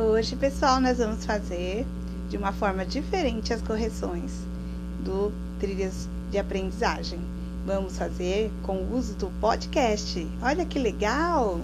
Hoje, pessoal, nós vamos fazer de uma forma diferente as correções do Trilhas de Aprendizagem. Vamos fazer com o uso do podcast. Olha que legal!